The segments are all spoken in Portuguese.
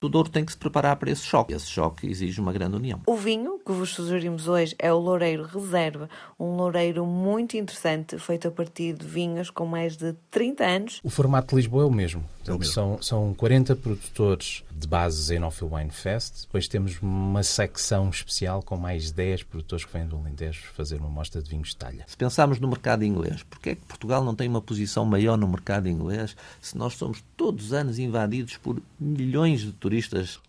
O Douro tem que se preparar para esse choque. Esse choque exige uma grande união. O vinho que vos sugerimos hoje é o Loureiro Reserva, um loureiro muito interessante, feito a partir de vinhos com mais de 30 anos. O formato de Lisboa é o mesmo. É o mesmo. São, são 40 produtores de base em Ophel Wine Fest. Depois temos uma secção especial com mais 10 produtores que vêm do Alentejo fazer uma mostra de vinhos de talha. Se pensarmos no mercado inglês, porquê é que Portugal não tem uma posição maior no mercado inglês se nós somos todos os anos invadidos por milhões de turistas?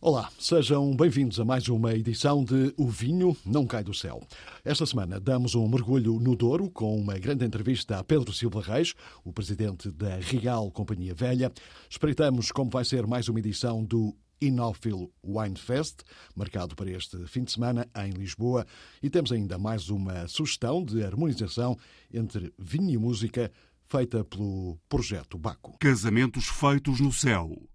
Olá, sejam bem-vindos a mais uma edição de O Vinho Não Cai do Céu. Esta semana damos um mergulho no Douro com uma grande entrevista a Pedro Silva Reis, o presidente da Real Companhia Velha. Espreitamos como vai ser mais uma edição do Inófilo Wine Fest, marcado para este fim de semana em Lisboa, e temos ainda mais uma sugestão de harmonização entre vinho e música feita pelo Projeto Baco. Casamentos feitos no céu.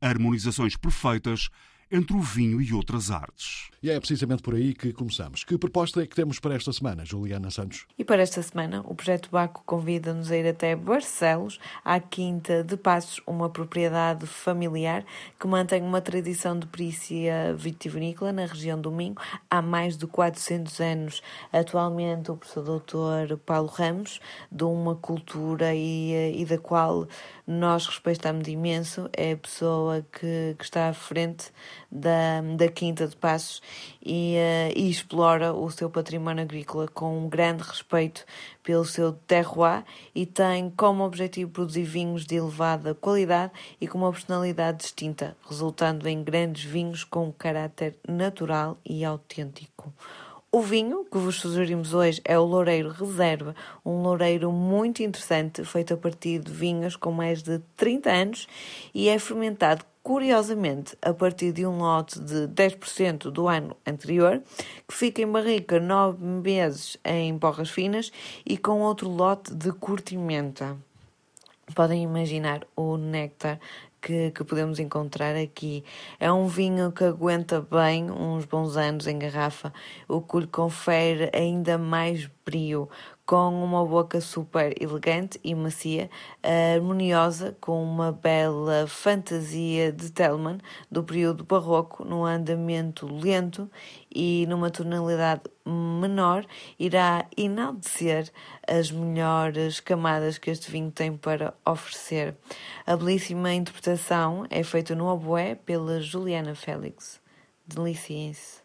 Harmonizações perfeitas entre o vinho e outras artes. E é precisamente por aí que começamos. Que proposta é que temos para esta semana, Juliana Santos? E para esta semana, o Projeto Baco convida-nos a ir até Barcelos, à Quinta de Passos, uma propriedade familiar que mantém uma tradição de perícia vitivinícola na região do Minho há mais de 400 anos. Atualmente, o professor doutor Paulo Ramos, de uma cultura e, e da qual nós respeitamos imenso, é a pessoa que, que está à frente da, da Quinta de Passos e, uh, e, explora o seu património agrícola com um grande respeito pelo seu terroir e tem como objetivo produzir vinhos de elevada qualidade e com uma personalidade distinta, resultando em grandes vinhos com um caráter natural e autêntico. O vinho que vos sugerimos hoje é o Loureiro Reserva, um loureiro muito interessante, feito a partir de vinhos com mais de 30 anos e é fermentado curiosamente, a partir de um lote de 10% do ano anterior, que fica em barrica nove meses em borras finas e com outro lote de curtimenta. Podem imaginar o néctar que, que, podemos encontrar aqui. É um vinho que aguenta bem uns bons anos em garrafa, o que lhe confere ainda mais brio, com uma boca super elegante e macia, harmoniosa, com uma bela fantasia de Tellman do período barroco, num andamento lento e numa tonalidade menor, irá enaltecer as melhores camadas que este vinho tem para oferecer. A belíssima interpretação é feita no oboé pela Juliana Félix. Deliciem-se.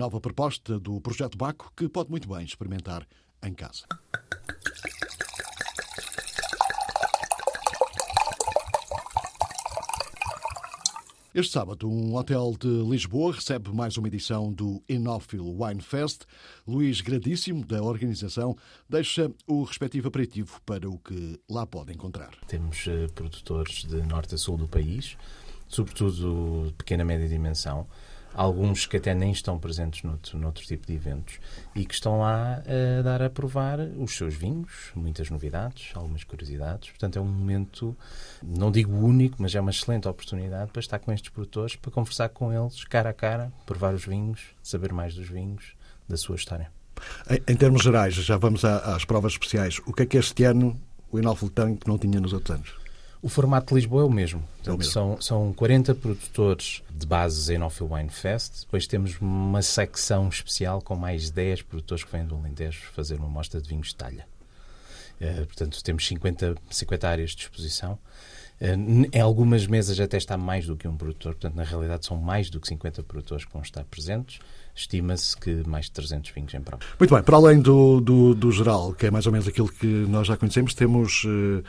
Nova proposta do Projeto Baco que pode muito bem experimentar em casa. Este sábado, um hotel de Lisboa recebe mais uma edição do Enófilo Wine Fest. Luís Gradíssimo, da organização, deixa o respectivo aperitivo para o que lá pode encontrar. Temos uh, produtores de norte a sul do país, sobretudo pequena e média dimensão, alguns que até nem estão presentes noutro, noutro tipo de eventos e que estão lá a dar a provar os seus vinhos, muitas novidades, algumas curiosidades. Portanto, é um momento, não digo único, mas é uma excelente oportunidade para estar com estes produtores, para conversar com eles cara a cara, provar os vinhos, saber mais dos vinhos, da sua história. Em, em termos gerais, já vamos às provas especiais. O que é que este ano o Enófilo tem que não tinha nos outros anos? O formato de Lisboa é o mesmo. É o mesmo. São, são 40 produtores de bases em Ophil Wine Fest. Depois temos uma secção especial com mais 10 produtores que vêm do Alentejo fazer uma mostra de vinhos de talha. Uh, portanto, temos 50, 50 áreas de exposição. Uh, em algumas mesas até está mais do que um produtor, portanto, na realidade, são mais do que 50 produtores que vão estar presentes. Estima-se que mais de 300 vinhos em prova. Muito bem, para além do, do, do, geral, que é mais ou menos aquilo que nós já conhecemos, temos uh,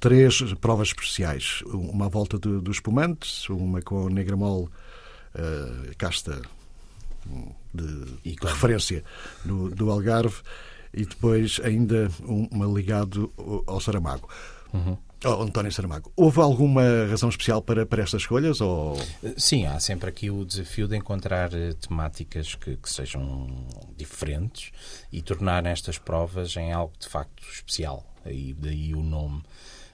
três provas especiais. Uma volta do, dos espumantes, uma com Negramol, uh, casta de, de referência do, do, Algarve, e depois ainda um, uma ligado ao Saramago. Uhum. Oh, António Saramago, houve alguma razão especial para, para estas escolhas? Ou... Sim, há sempre aqui o desafio de encontrar eh, temáticas que, que sejam diferentes e tornar estas provas em algo de facto especial. Aí, daí o nome.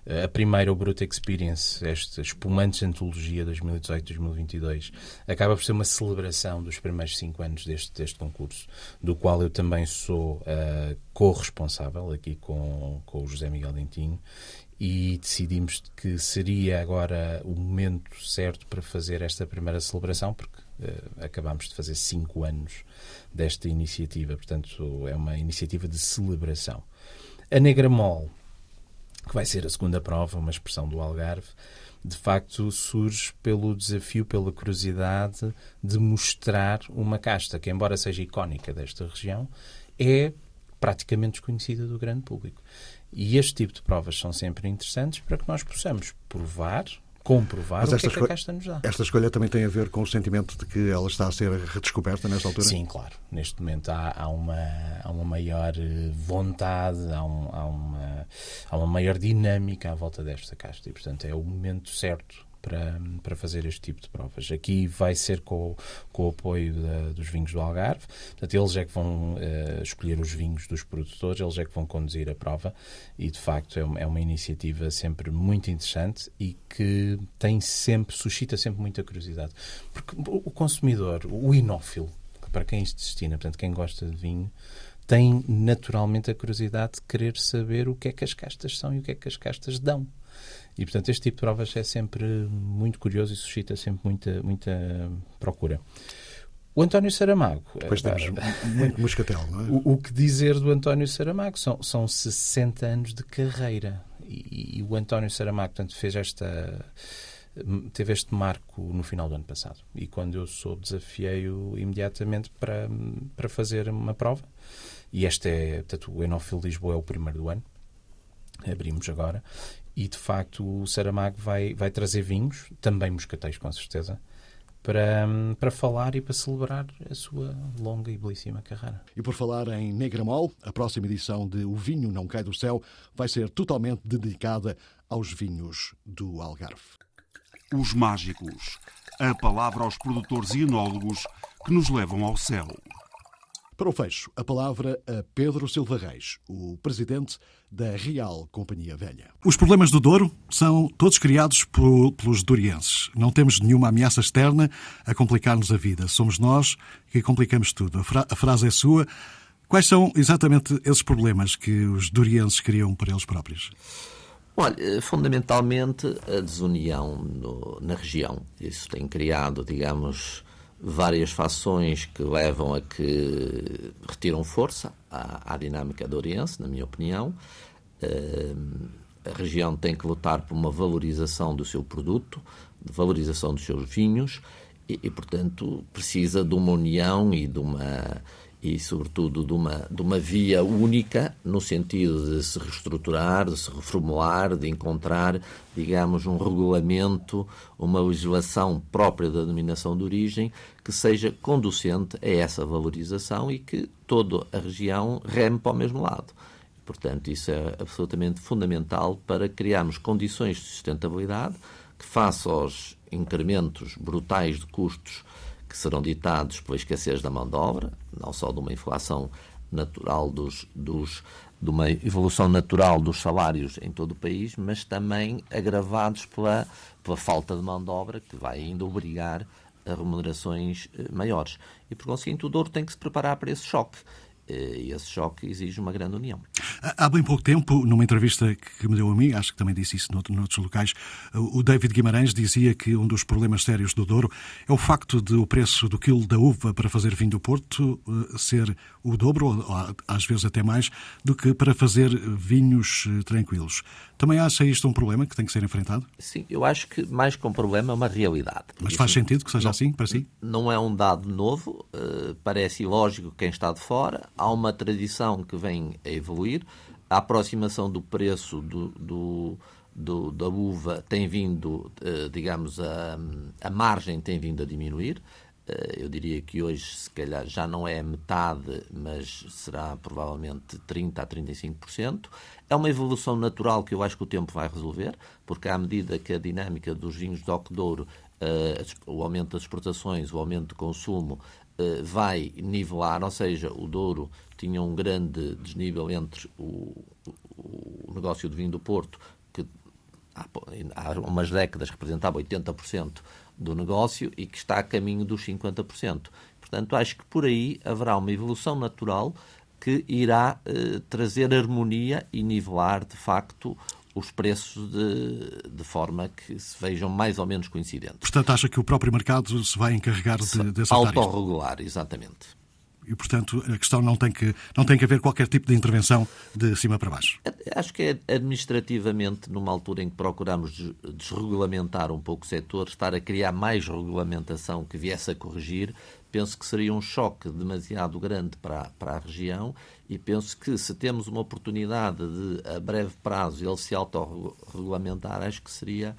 A primeira, o Brute Experience, esta espumante antologia 2018-2022, acaba por ser uma celebração dos primeiros cinco anos deste, deste concurso, do qual eu também sou uh, co-responsável aqui com, com o José Miguel Dentinho e decidimos que seria agora o momento certo para fazer esta primeira celebração, porque uh, acabamos de fazer cinco anos desta iniciativa, portanto é uma iniciativa de celebração. A Negra Mol, que vai ser a segunda prova, uma expressão do Algarve, de facto surge pelo desafio, pela curiosidade de mostrar uma casta que, embora seja icónica desta região, é praticamente desconhecida do grande público. E este tipo de provas são sempre interessantes para que nós possamos provar, comprovar Mas o que é que a casta nos dá. Esta escolha também tem a ver com o sentimento de que ela está a ser redescoberta nesta altura? Sim, claro. Neste momento há, há uma, há uma maior eh, vontade, há, um, há, uma, há uma maior dinâmica à volta desta casta e, portanto, é o momento certo para, para fazer este tipo de provas. Aqui vai ser com, com o apoio da, dos vinhos do Algarve, portanto, eles é que vão uh, escolher os vinhos dos produtores, eles é que vão conduzir a prova e, de facto, é uma, é uma iniciativa sempre muito interessante e que tem sempre, suscita sempre muita curiosidade. Porque o consumidor, o inófilo, para quem isto destina, portanto, quem gosta de vinho, tem naturalmente a curiosidade de querer saber o que é que as castas são e o que é que as castas dão. E, portanto, este tipo de provas é sempre muito curioso e suscita sempre muita, muita procura. O António Saramago. Depois temos muito moscatel, não é? O, o, que dizer do António Saramago? São, são 60 anos de carreira. E, e, o António Saramago, portanto, fez esta. Teve este marco no final do ano passado. E quando eu soube, desafiei-o imediatamente para, para fazer uma prova. E este é, portanto, o Enófilo Lisboa é o primeiro do ano. Abrimos agora e de facto o Saramago vai, vai trazer vinhos, também moscatéis com certeza, para, para falar e para celebrar a sua longa e belíssima carreira. E por falar em Negramol, a próxima edição de O Vinho Não Cai do Céu vai ser totalmente dedicada aos vinhos do Algarve. Os mágicos. A palavra aos produtores e enólogos que nos levam ao céu. Para o fecho, a palavra a Pedro Silva Reis, o presidente da Real Companhia Velha. Os problemas do Douro são todos criados por, pelos dorienses. Não temos nenhuma ameaça externa a complicar-nos a vida. Somos nós que complicamos tudo. A, fra a frase é sua. Quais são exatamente esses problemas que os dorienses criam por eles próprios? Olha, fundamentalmente a desunião no, na região. Isso tem criado, digamos, várias fações que levam a que retiram força à, à dinâmica do Oriente, na minha opinião. Uh, a região tem que lutar por uma valorização do seu produto, de valorização dos seus vinhos e, e portanto, precisa de uma união e de uma e, sobretudo, de uma, de uma via única, no sentido de se reestruturar, de se reformular, de encontrar, digamos, um regulamento, uma legislação própria da denominação de origem que seja conducente a essa valorização e que toda a região reme para o mesmo lado. Portanto, isso é absolutamente fundamental para criarmos condições de sustentabilidade que, face aos incrementos brutais de custos que serão ditados pela escassez da mão de obra, não só de uma inflação natural dos, dos de uma evolução natural dos salários em todo o país, mas também agravados pela, pela falta de mão de obra, que vai ainda obrigar a remunerações eh, maiores. E, por conseguinte, o Douro tem que se preparar para esse choque. Eh, e esse choque exige uma grande união. Há bem pouco tempo, numa entrevista que me deu a mim, acho que também disse isso noutros locais, o David Guimarães dizia que um dos problemas sérios do Douro é o facto de o preço do quilo da uva para fazer vinho do Porto eh, ser o dobro, ou às vezes até mais, do que para fazer vinhos eh, tranquilos. Também acha isto um problema que tem que ser enfrentado? Sim, eu acho que mais que um problema é uma realidade. Mas faz sentido que seja não, assim para si? Não é um dado novo, parece ilógico quem está de fora há uma tradição que vem a evoluir. A aproximação do preço do, do, do da uva tem vindo, eh, digamos, a, a margem tem vindo a diminuir. Eh, eu diria que hoje, se calhar, já não é metade, mas será provavelmente 30% a 35%. É uma evolução natural que eu acho que o tempo vai resolver, porque à medida que a dinâmica dos vinhos de Ocodouro, eh, o aumento das exportações, o aumento de consumo, vai nivelar, ou seja, o Douro tinha um grande desnível entre o, o negócio de vinho do Porto, que há umas décadas representava 80% do negócio e que está a caminho dos 50%. Portanto, acho que por aí haverá uma evolução natural que irá eh, trazer harmonia e nivelar, de facto, os preços de, de forma que se vejam mais ou menos coincidentes. Portanto, acha que o próprio mercado se vai encarregar de, de acertar Autorregular, exatamente. E, portanto, a questão não tem, que, não tem que haver qualquer tipo de intervenção de cima para baixo. Acho que é administrativamente, numa altura em que procuramos desregulamentar um pouco o setor, estar a criar mais regulamentação que viesse a corrigir, penso que seria um choque demasiado grande para, para a região e penso que se temos uma oportunidade de, a breve prazo, ele se autorregulamentar, acho que seria,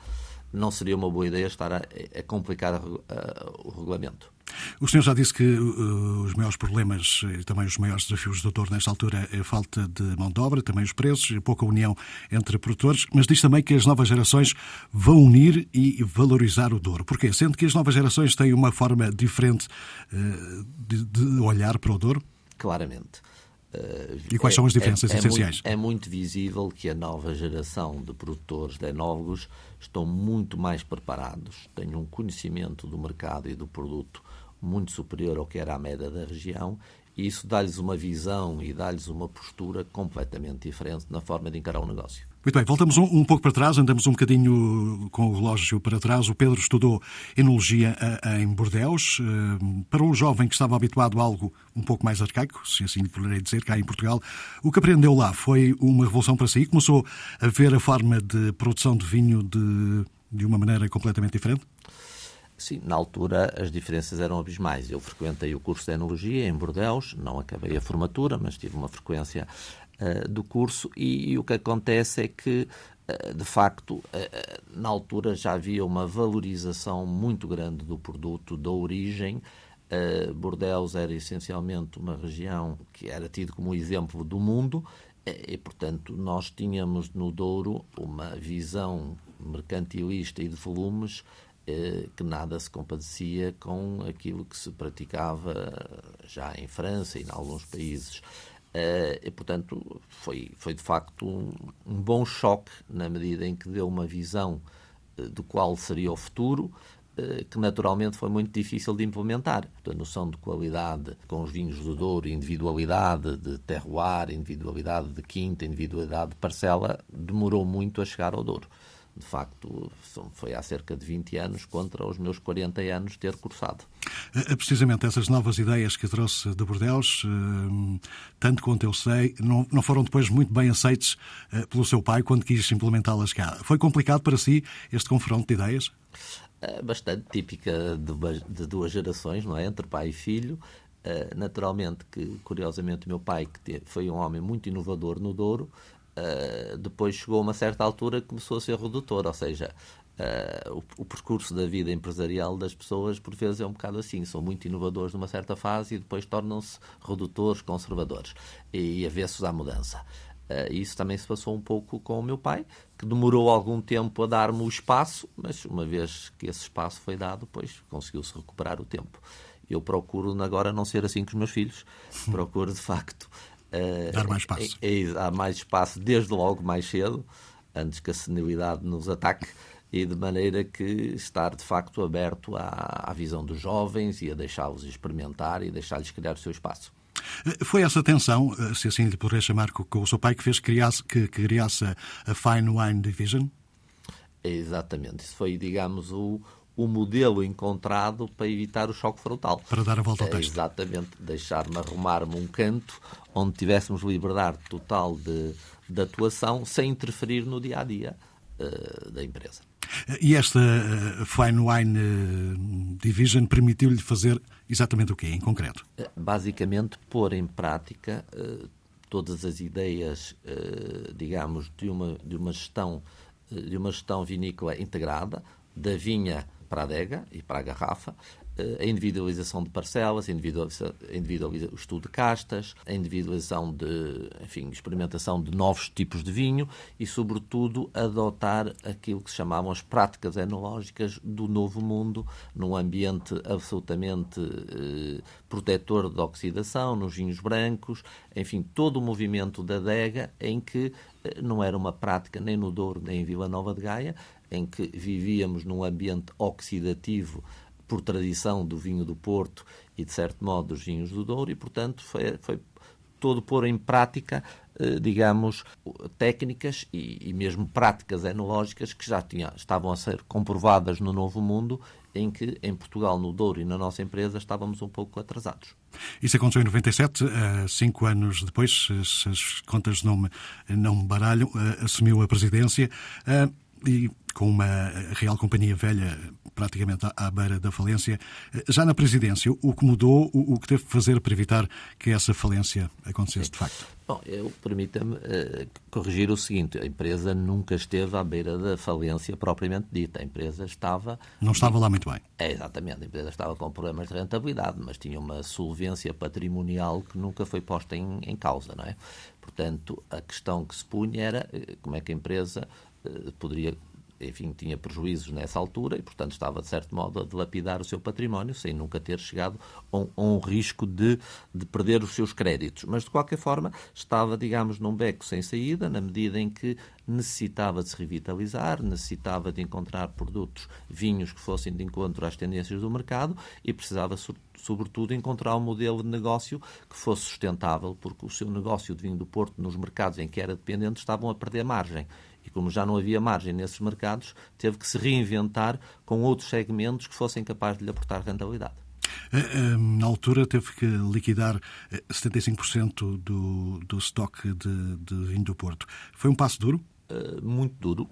não seria uma boa ideia estar a, a complicar a, a, o regulamento. O senhor já disse que uh, os maiores problemas e também os maiores desafios do doutor nesta altura é a falta de mão de obra, também os preços e pouca união entre produtores, mas diz também que as novas gerações vão unir e valorizar o Douro. Porquê? Sendo que as novas gerações têm uma forma diferente uh, de, de olhar para o Douro? Claramente. Uh, e quais é, são as diferenças é, é essenciais? Muito, é muito visível que a nova geração de produtores de enólogos estão muito mais preparados, têm um conhecimento do mercado e do produto muito superior ao que era a média da região, e isso dá-lhes uma visão e dá-lhes uma postura completamente diferente na forma de encarar o negócio. Muito bem, voltamos um, um, pouco para trás, andamos um bocadinho com o relógio para trás. O Pedro estudou enologia a, a, em Bordeus. Uh, para um jovem que estava habituado a algo um pouco mais arcaico, se assim lhe poderei dizer, cá em Portugal, o que aprendeu lá foi uma revolução para si? Começou a ver a forma de produção de vinho de, de uma maneira completamente diferente? Sim, na altura as diferenças eram abismais. Eu frequentei o curso de Enologia em Bordeus, não acabei a formatura, mas tive uma frequência uh, do curso e, e, o que acontece é que, uh, de facto, uh, na altura já havia uma valorização muito grande do produto, da origem. Bordeus era essencialmente uma região que era tido como exemplo do mundo e, portanto, nós tínhamos no Douro uma visão mercantilista e de volumes que nada se compadecia com aquilo que se praticava já em França e em alguns países. Eh, e, portanto, foi, foi de facto um, um bom choque na medida em que deu uma visão eh, do qual seria o futuro, que naturalmente foi muito difícil de implementar. A noção de qualidade com os vinhos do Douro, individualidade de terroir, individualidade de quinta, individualidade de parcela, demorou muito a chegar ao Douro de facto, foi há cerca de 20 anos contra os meus 40 anos ter cursado. É, é precisamente essas novas ideias que trouxe de Bordeus, hum, tanto quanto eu sei, não, não foram depois muito bem aceites eh, pelo seu pai quando quis implementá-las cá. Foi complicado para si este confronto de ideias? Bastante típica de duas gerações, não é? Entre pai e filho. Eh, naturalmente que, curiosamente, o meu pai, que foi um homem muito inovador no Douro, uh, depois chegou a uma certa altura que começou a ser redutor, ou seja, uh, o, o, percurso da vida empresarial das pessoas por vezes é um bocado assim, são muito inovadores numa certa fase e depois tornam-se redutores, conservadores e, e avessos à mudança. Uh, isso também se passou um pouco com o meu pai, que demorou algum tempo a dar-me o espaço, mas uma vez que esse espaço foi dado, depois conseguiu-se recuperar o tempo. Eu procuro agora não ser assim com os meus filhos, procuro de facto dar mais espaço. É, é, dar mais espaço desde logo mais cedo, antes que a senilidade nos ataque e de maneira que estar de facto aberto à, à visão dos jovens e a deixá-los experimentar e deixar-lhes criar o seu espaço. Eh, foi essa tensão, eh, se assim lhe poderia chamar, com o seu pai que fez que criasse, que criasse a Fine Wine Division? Exatamente. Isso foi, digamos, o, o modelo encontrado para evitar o choque frontal. Para dar a volta ao texto. Exatamente. Deixar-me arrumar-me um canto onde tivéssemos liberdade total de, de atuação sem interferir no dia a dia uh, da empresa. E esta uh, Fine Wine uh, Division permitiu-lhe fazer exatamente o quê, em concreto? Eh, basicamente, pôr em prática uh, todas as ideias, digamos, de uma, de uma gestão de uma gestão vinícola integrada, da vinha para a adega e para a garrafa, eh, a individualização de parcelas, a individualização, o estudo de castas, a individualização de, enfim, experimentação de novos tipos de vinho e, sobretudo, adotar aquilo que se chamavam as práticas enológicas do novo mundo, num ambiente absolutamente eh, protetor de oxidação, nos vinhos brancos, enfim, todo o movimento da adega em que eh, não era uma prática nem no Douro nem em Vila Nova de Gaia, em que vivíamos num ambiente oxidativo por tradição do vinho do Porto e, de certo modo, dos vinhos do Douro, e, portanto, foi, foi todo pôr em prática, eh, digamos, técnicas e, e, mesmo práticas enológicas que já tinha, estavam a ser comprovadas no Novo Mundo, em que em Portugal, no Douro e na nossa empresa estávamos um pouco atrasados. Isso aconteceu em 97, eh, cinco anos depois, se as contas não me, não me baralham, eh, assumiu a presidência e com uma Real Companhia Velha praticamente à, beira da falência. Já na presidência, o que mudou, o, que teve que fazer para evitar que essa falência acontecesse de facto? Bom, eu permita-me uh, corrigir o seguinte: a empresa nunca esteve à beira da falência propriamente dita. A empresa estava. Não estava lá muito bem. É, exatamente. A empresa estava com problemas de rentabilidade, mas tinha uma solvência patrimonial que nunca foi posta em, em causa, não é? Portanto, a questão que se punha era uh, como é que a empresa uh, poderia enfim, tinha prejuízos nessa altura e, portanto, estava, de certo modo, a dilapidar o seu património sem nunca ter chegado a um, a um risco de, de perder os seus créditos. Mas, de qualquer forma, estava, digamos, num beco sem saída, na medida em que necessitava de se revitalizar, necessitava de encontrar produtos, vinhos que fossem de encontro às tendências do mercado e precisava, sobretudo, encontrar um modelo de negócio que fosse sustentável, porque o seu negócio de vinho do Porto nos mercados em que era dependente estavam a perder margem e como já não havia margem nesses mercados, teve que se reinventar com outros segmentos que fossem capazes de lhe aportar rentabilidade. Eh, eh, na altura teve que liquidar 75% eh, do, do estoque de, de vinho do Porto. Foi um passo duro? muito duro.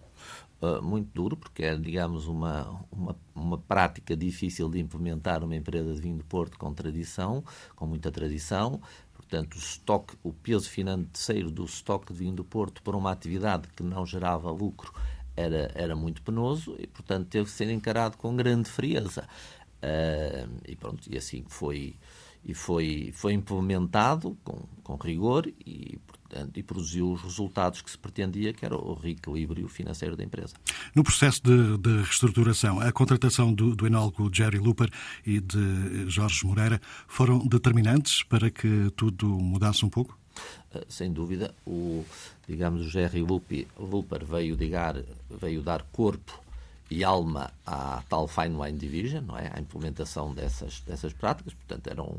muito duro, porque é, digamos, uma, uma, uma prática difícil de implementar uma empresa de vinho do Porto com tradição, com muita tradição, Portanto, o, estoque, o peso financeiro do estoque de vinho do Porto para uma atividade que não gerava lucro era, era muito penoso e, portanto, teve que ser encarado com grande frieza. Uh, e pronto, e assim foi, e foi, foi implementado com, com rigor e, portanto, e produziu os resultados que se pretendia, que era o reequilíbrio financeiro da empresa. No processo de, de reestruturação, a contratação do, do enólogo Jerry Looper e de Jorge Moreira foram determinantes para que tudo mudasse um pouco? Uh, sem dúvida, o, digamos, o Jerry Looper veio, digar, veio dar corpo e alma à tal Fine Wine Division, não é? à implementação dessas, dessas práticas. Portanto, era um,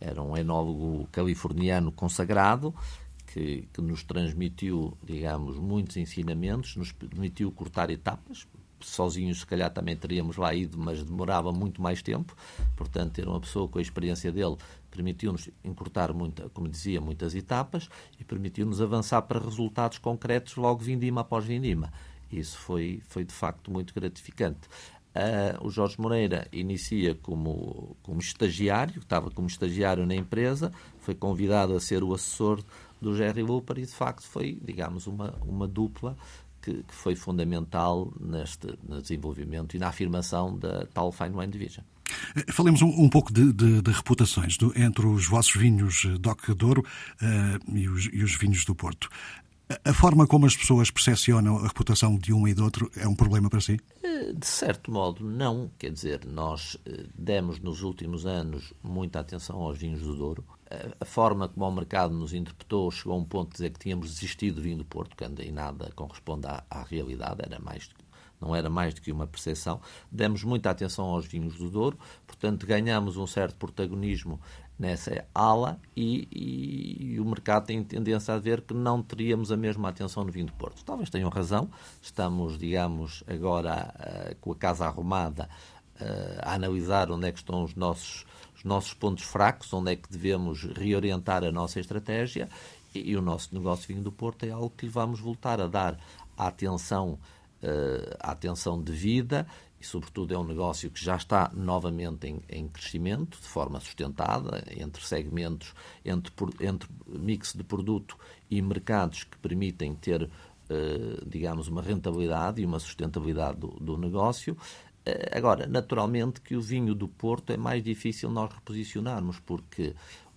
era um enólogo californiano consagrado que, que nos transmitiu, digamos, muitos ensinamentos, nos permitiu cortar etapas. Sozinhos, se calhar, também teríamos lá ido, mas demorava muito mais tempo. Portanto, ter uma pessoa com a experiência dele permitiu-nos encurtar, muita, como dizia, muitas etapas e permitiu-nos avançar para resultados concretos logo vindima após vindima. Isso foi, foi de facto muito gratificante. Uh, o Jorge Moreira inicia como, como estagiário, estava como estagiário na empresa, foi convidado a ser o assessor do Jerry Looper e, de facto, foi, digamos, uma, uma dupla que, que foi fundamental neste no desenvolvimento e na afirmação da tal Fine Wine Division. Eh, falemos um, um pouco de, de, de reputações do, entre os vossos vinhos eh, Doc Douro uh, e, os, e os vinhos do Porto. A forma como as pessoas percepcionam a reputação de um e do outro é um problema para si? De certo modo, não. Quer dizer, nós demos nos últimos anos muita atenção aos vinhos do Douro. A forma como o mercado nos interpretou chegou a um ponto de dizer que tínhamos desistido do vinho do Porto, que ainda em nada corresponde à, à realidade, era mais não era mais do que uma percepção. Demos muita atenção aos vinhos do Douro, portanto, ganhamos um certo protagonismo nessa ala e, e, e, o mercado tem tendência a ver que não teríamos a mesma atenção no vinho do Porto. Talvez tenham razão, estamos, digamos, agora uh, com a casa arrumada uh, a analisar onde é que estão os nossos, os nossos pontos fracos, onde é que devemos reorientar a nossa estratégia e, e o nosso negócio vinho do Porto é algo que lhe vamos voltar a dar a atenção uh, a atenção devida e, sobretudo, é um negócio que já está novamente em, em crescimento, de forma sustentada, entre segmentos, entre, entre mix de produto e mercados que permitem ter, uh, digamos, uma rentabilidade e uma sustentabilidade do, do negócio. Uh, agora, naturalmente que o vinho do Porto é mais difícil nós reposicionarmos, porque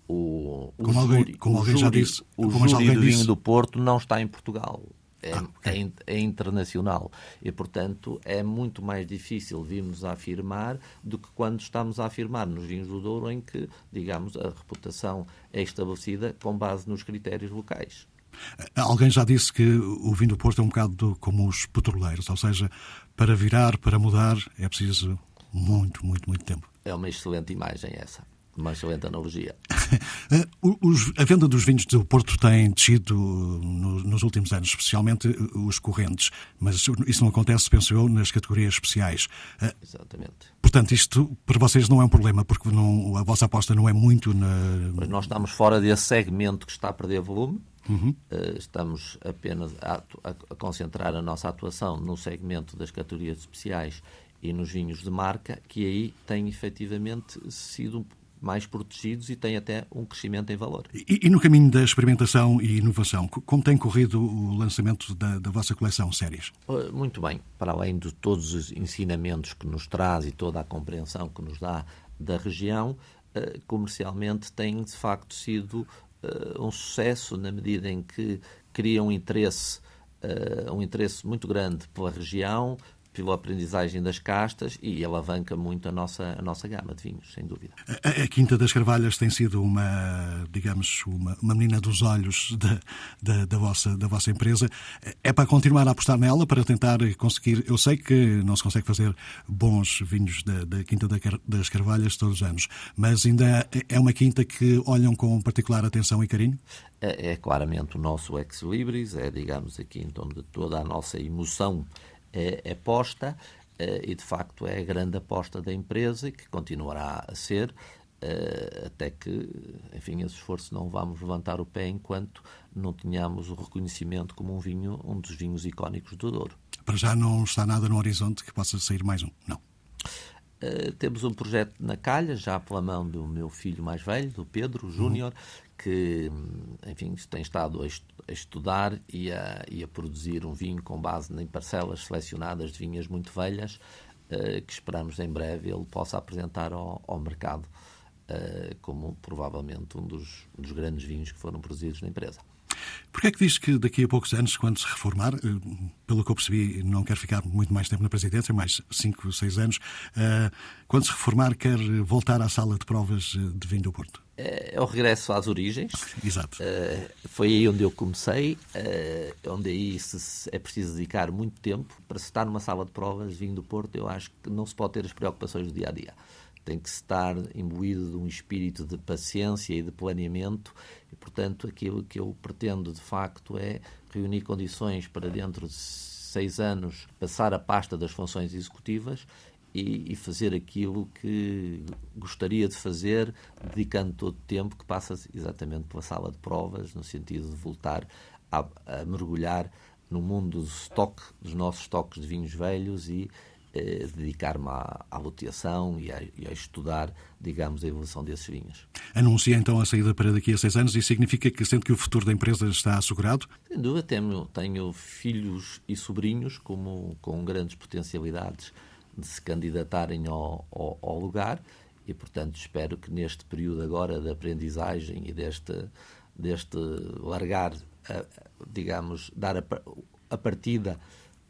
o, o como júri, alguém, como alguém júri, já disse, o como júri do vinho disse... do Porto não está em Portugal é, ah, okay. é, é, internacional e, portanto, é muito mais difícil virmos a afirmar do que quando estamos a afirmar nos vinhos do Douro, em que, digamos, a reputação é estabelecida com base nos critérios locais. Alguém já disse que o vinho do Porto é um bocado como os petroleiros, ou seja, para virar, para mudar, é preciso muito, muito, muito tempo. É uma excelente imagem essa. Uma excelente analogia. Os, a venda dos vinhos do Porto tem descido no, nos últimos anos, especialmente os correntes, mas isso não acontece, penso eu, nas categorias especiais. Exatamente. Portanto, isto para vocês não é um problema, porque não, a vossa aposta não é muito na. Mas nós estamos fora desse segmento que está a perder volume. Uhum. Estamos apenas a, a concentrar a nossa atuação no segmento das categorias especiais e nos vinhos de marca, que aí tem efetivamente sido mais protegidos e têm até um crescimento em valor. E, e, no caminho da experimentação e inovação, como tem corrido o lançamento da, da, vossa coleção séries? Muito bem. Para além de todos os ensinamentos que nos traz e toda a compreensão que nos dá da região, eh, comercialmente tem de facto sido eh, um sucesso na medida em que cria um interesse, eh, um interesse muito grande pela região, pela aprendizagem das castas e alavanca muito a nossa, a nossa gama de vinhos, sem dúvida. A, a Quinta das Carvalhas tem sido uma, digamos, uma, uma menina dos olhos da, da, da, vossa, da vossa empresa. É para continuar a apostar nela, para tentar conseguir. Eu sei que não se consegue fazer bons vinhos da, da Quinta das Carvalhas todos os anos, mas ainda é uma quinta que olham com particular atenção e carinho? É, é claramente o nosso ex-libris, é, digamos, aqui então de toda a nossa emoção é, é posta eh, e, de facto, é a grande aposta da empresa e que continuará a ser eh, até que, enfim, esse esforço não vamos levantar o pé enquanto não tenhamos o reconhecimento como um vinho, um dos vinhos icónicos do Douro. Para já não está nada no horizonte que possa sair mais um, não? Uh, temos um projeto na calha, já pela mão do meu filho mais velho, do Pedro Júnior, uhum que, enfim, tem estado a estudar e a, e a, produzir um vinho com base em parcelas selecionadas de vinhas muito velhas, uh, que esperamos em breve ele possa apresentar ao, ao mercado uh, como provavelmente um dos, dos grandes vinhos que foram produzidos na empresa. Porquê é que diz que daqui a poucos anos, quando se reformar, eh, pelo que eu percebi, não quer ficar muito mais tempo na presidência, mais 5, 6 anos, quando se reformar, quer voltar à sala de provas de vinho do Porto? é o regresso às origens. Exato. Foi aí onde eu comecei, onde aí é preciso dedicar muito tempo para se estar numa sala de provas vindo do Porto. Eu acho que não se pode ter as preocupações do dia a dia. Tem que estar imbuído de um espírito de paciência e de planeamento, e portanto, aquilo que eu pretendo de facto é reunir condições para dentro de seis anos passar a pasta das funções executivas e, e, fazer aquilo que gostaria de fazer, dedicando todo o tempo que passa exatamente pela sala de provas, no sentido de voltar a, a mergulhar no mundo do estoque, dos nossos estoques de vinhos velhos e eh, dedicar-me à, à loteação e a, e a, estudar, digamos, a evolução desses vinhos. Anuncia então a saída para daqui a seis anos e significa que, sendo que o futuro da empresa está assegurado? Sem dúvida, tenho, tenho filhos e sobrinhos como, com grandes potencialidades de se candidatarem ao, ao, ao, lugar e, portanto, espero que neste período agora de aprendizagem e deste, deste largar a, digamos, dar a, a partida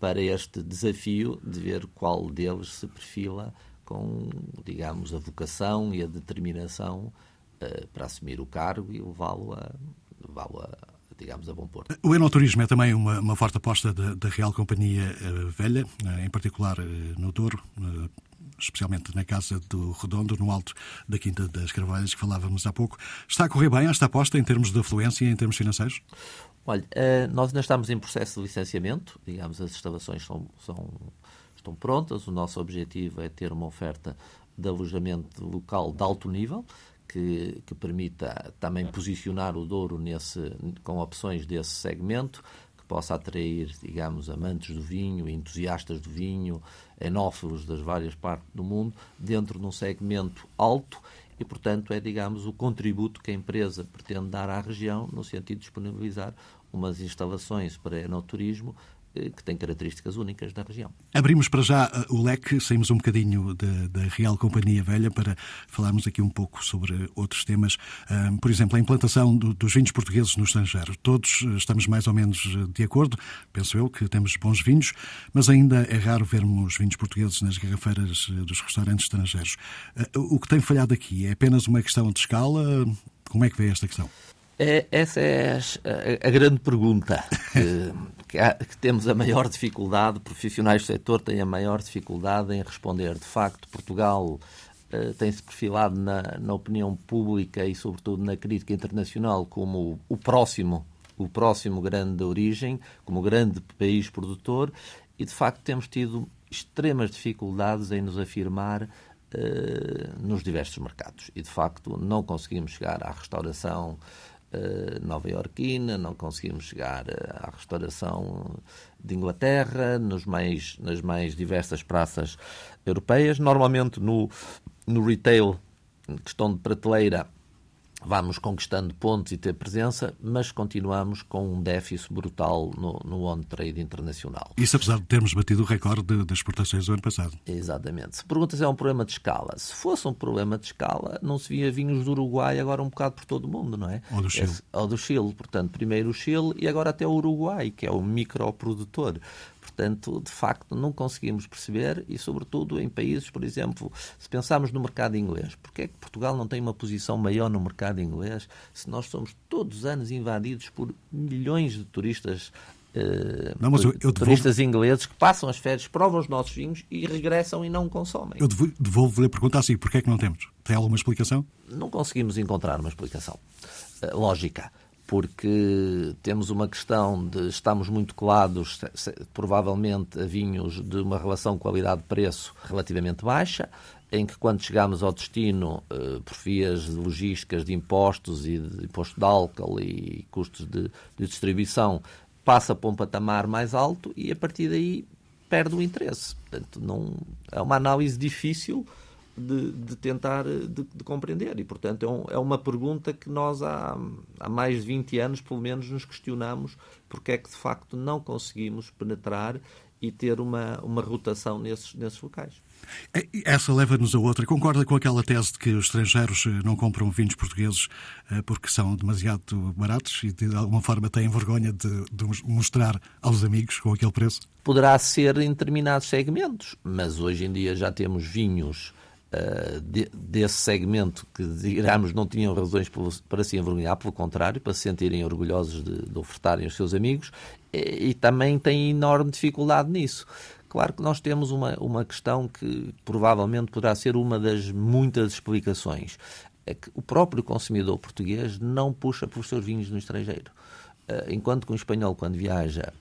para este desafio de ver qual deles se perfila com, digamos, a vocação e a determinação uh, para assumir o cargo e levá-lo a, levá-lo a, digamos, a bom porto. O enoturismo é também uma, uma forte aposta da, da Real Companhia uh, Velha, uh, em particular no Douro, especialmente na Casa do Redondo, no alto da Quinta das Carvalhas, que falávamos há pouco. Está a correr bem esta aposta em termos de afluência e em termos financeiros? Olha, eh, nós ainda estamos em processo de licenciamento, digamos, as instalações são, são, estão prontas. O nosso objetivo é ter uma oferta de alojamento local de alto nível, que, que permita também posicionar o Douro nesse, com opções desse segmento, que possa atrair, digamos, amantes do vinho, entusiastas do vinho, enófilos das várias partes do mundo, dentro de um segmento alto e, portanto, é, digamos, o contributo que a empresa pretende dar à região no sentido de disponibilizar umas instalações para enoturismo que têm características únicas da região. Abrimos para já eh, o leque, saímos um bocadinho da, da, Real Companhia Velha para falarmos aqui um pouco sobre outros temas. por exemplo, a implantação do, dos vinhos portugueses no estrangeiro. Todos eh, estamos mais ou menos de acordo, penso eu, que temos bons vinhos, mas ainda é raro vermos vinhos portugueses nas garrafeiras dos restaurantes estrangeiros. o que tem falhado aqui é apenas uma questão de escala? Como é que vê esta questão? É, essa é a, a, grande pergunta que, que, temos a maior dificuldade, profissionais do setor têm a maior dificuldade em responder. De facto, Portugal uh, tem-se perfilado na, na, opinião pública e, sobretudo, na crítica internacional como o, próximo, o próximo grande origem, como grande país produtor, e de facto temos tido extremas dificuldades em nos afirmar Uh, nos diversos mercados. E, de facto, não conseguimos chegar à restauração uh, nova-iorquina, não conseguimos chegar uh, à restauração de Inglaterra, nos mais, nas mais diversas praças europeias. Normalmente no, no retail, questão de prateleira, vamos conquistando pontos e ter presença, mas continuamos com um déficit brutal no, no on-trade internacional. Isso apesar de termos batido o recorde das exportações do ano passado. Exatamente. Se perguntas é um problema de escala, se fosse um problema de escala, não se via vinhos do Uruguai agora um bocado por todo o mundo, não é? Ou do Chile. É, ou do Chile. Portanto, primeiro o Chile e agora até o Uruguai, que é o microprodutor. Portanto, de facto, não conseguimos perceber e, sobretudo, em países, por exemplo, se pensarmos no mercado inglês, porque é que Portugal não tem uma posição maior no mercado inglês se nós somos todos os anos invadidos por milhões de turistas Uh, não, mas eu, eu turistas devolvo... ingleses que passam as férias, provam os nossos vinhos e regressam e não consomem. Eu devolvo-lhe a pergunta assim: porquê é que não temos? Tem alguma explicação? Não conseguimos encontrar uma explicação uh, lógica porque temos uma questão de estamos muito colados, provavelmente, a vinhos de uma relação qualidade-preço relativamente baixa, em que quando chegamos ao destino, eh, por vias logísticas de impostos e de imposto de álcool e custos de, de distribuição, passa para um patamar mais alto e a partir daí perde o interesse. Portanto, não, é uma análise difícil de, de tentar de, de, compreender. E, portanto, é, um, é, uma pergunta que nós há, há mais de 20 anos, pelo menos, nos questionamos porque é que, de facto, não conseguimos penetrar e ter uma, uma rotação nesses, nesses locais. É, essa leva-nos a outra. Concorda com aquela tese de que os estrangeiros eh, não compram vinhos portugueses eh, porque são demasiado baratos e de alguma forma têm vergonha de, de mostrar aos amigos com aquele preço? Poderá ser em determinados segmentos, mas hoje em dia já temos vinhos uh, de, desse segmento que, digamos, não tinham razões para se envergonhar, pelo contrário, para se sentirem orgulhosos de, de ofertarem aos seus amigos e, e também têm enorme dificuldade nisso. Claro que nós temos uma, uma questão que provavelmente poderá ser uma das muitas explicações. É que o próprio consumidor português não puxa por seus vinhos no estrangeiro. Eh, enquanto que um espanhol, quando viaja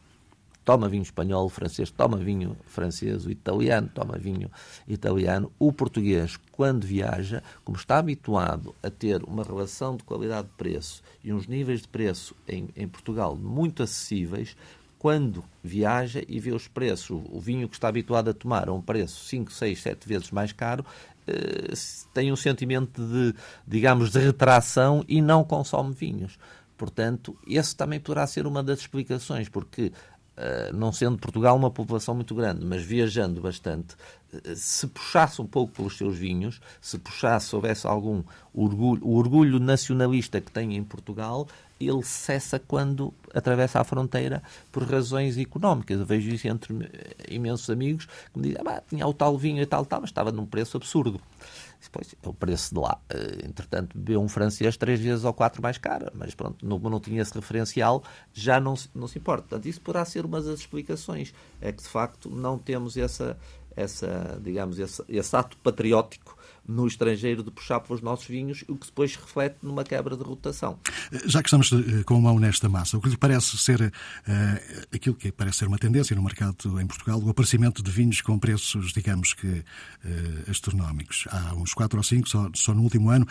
toma vinho espanhol, o francês toma vinho francês, o italiano toma vinho italiano. O português, quando viaja, como está habituado a ter uma relação de qualidade-preço e uns níveis de preço em, em Portugal muito acessíveis, quando viaja e vê os preços, o vinho que está habituado a tomar a um preço 5, 6, 7 vezes mais caro, eh, tem um sentimento de, digamos, de retração e não consome vinhos. Portanto, esse também poderá ser uma das explicações, porque não sendo Portugal uma população muito grande, mas viajando bastante, eh, se puxasse um pouco pelos seus vinhos, se puxasse, houvesse algum orgulho, o orgulho nacionalista que tem em Portugal, ele cessa quando atravessa a fronteira por razões económicas. Eu vejo isso entre imensos amigos que me dizem, ah, tinha o tal vinho e tal, tal, mas estava num preço absurdo. Depois, é o preço de lá. Eh, entretanto, bebeu um francês três vezes ou quatro mais caro, mas pronto, não, não tinha esse referencial, já não, não se importa. Portanto, isso poderá ser uma das explicações. É que, de facto, não temos essa, essa digamos, esse, esse ato patriótico no estrangeiro de puxar pelos nossos vinhos, o que depois reflete numa quebra de rotação. Já que estamos eh, com a mão nesta massa, o que lhe parece ser uh, aquilo que parece ser uma tendência no mercado em Portugal, o aparecimento de vinhos com preços, digamos que uh, astronómicos. Há uns 4 ou 5, só, só no último ano.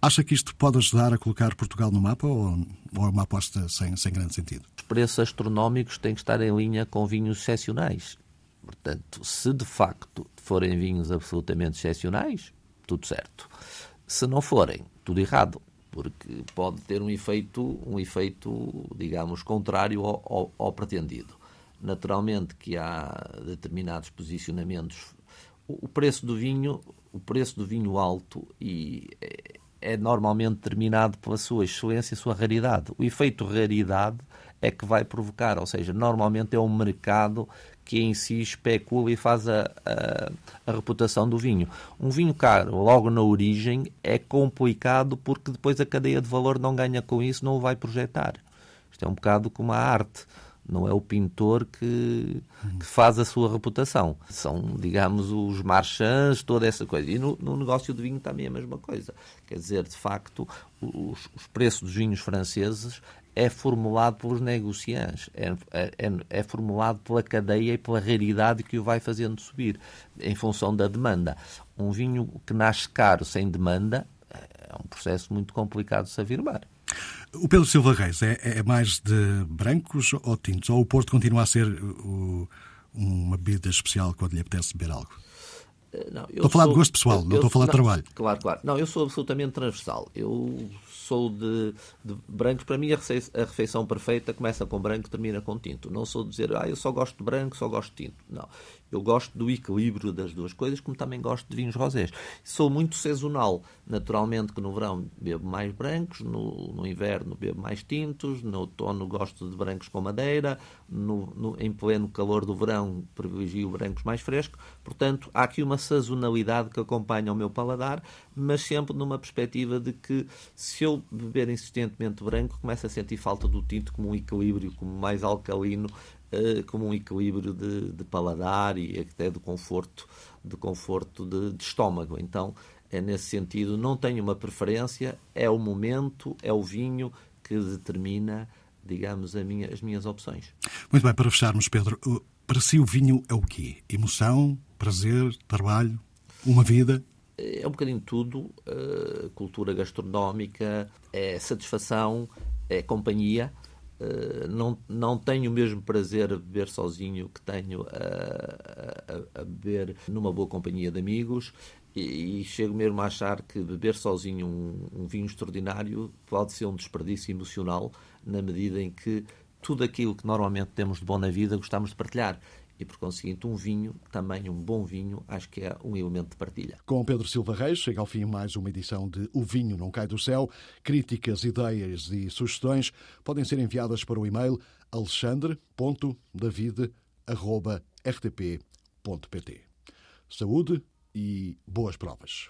Acha que isto pode ajudar a colocar Portugal no mapa ou, ou é uma aposta sem, sem grande sentido? Os preços astronómicos têm que estar em linha com vinhos excepcionais. Portanto, se de facto forem vinhos absolutamente excepcionais, tudo certo. Se não forem, tudo errado, porque pode ter um efeito, um efeito digamos, contrário ao, ao, ao pretendido. Naturalmente que há determinados posicionamentos. O, preço do vinho, o preço do vinho alto e é, é normalmente determinado pela sua excelência e sua raridade. O efeito raridade é que vai provocar, ou seja, normalmente é um mercado que em si especula e faz a, a, a, reputação do vinho. Um vinho caro, logo na origem, é complicado porque depois a cadeia de valor não ganha com isso, não o vai projetar. Isto é um bocado como a arte. Não é o pintor que, que faz a sua reputação. São, digamos, os marchands, toda essa coisa. E no, no negócio do vinho também é a mesma coisa. Quer dizer, de facto, os, os preços dos vinhos franceses é formulado pelos negociantes, é, é, é, formulado pela cadeia e pela raridade que o vai fazendo subir, em função da demanda. Um vinho que nasce caro sem demanda é um processo muito complicado de se afirmar. O Pedro Silva Reis é, é mais de brancos ou tintos? Ou o Porto continua a ser o, uma bebida especial quando lhe apetece beber algo? Eh, não, estou a falar de gosto pessoal, eu, não estou a falar não, de trabalho. Claro, claro. Não, eu sou absolutamente transversal. Eu sou de, de. Para mim, a refeição perfeita começa com branco termina com tinto. Não sou de dizer, ah, eu só gosto de branco, só gosto de tinto. Não. Eu gosto do equilíbrio das duas coisas, como também gosto de vinhos rosés. Sou muito sazonal. Naturalmente que no verão bebo mais brancos, no, no inverno bebo mais tintos, no outono gosto de brancos com madeira, no, no, em pleno calor do verão privilegio brancos mais frescos. Portanto, há aqui uma sazonalidade que acompanha o meu paladar, mas sempre numa perspectiva de que se eu beber insistentemente branco, começo a sentir falta do tinto como um equilíbrio, como mais alcalino como um equilíbrio de, de, paladar e até de conforto, de, conforto de, de estômago. Então, é nesse sentido, não tenho uma preferência, é o momento, é o vinho que determina, digamos, minha, as minhas opções. Muito bem, para fecharmos, Pedro, para si o vinho é o quê? Emoção, prazer, trabalho, uma vida? É um bocadinho tudo, cultura gastronómica, é satisfação, é companhia. Eh, não, não tenho o mesmo prazer a beber sozinho que tenho a, a, a beber numa boa companhia de amigos e, e, chego mesmo a achar que beber sozinho um, um, vinho extraordinário pode ser um desperdício emocional na medida em que tudo aquilo que normalmente temos de bom na vida gostamos de partilhar e, por conseguinte, um vinho, também um bom vinho, acho que é um elemento de partilha. Com Pedro Silva Reis, chega ao fim mais uma edição de O Vinho Não Cai do Céu. Críticas, ideias e sugestões podem ser enviadas para o e-mail alexandre.david.rtp.pt. Saúde e boas provas.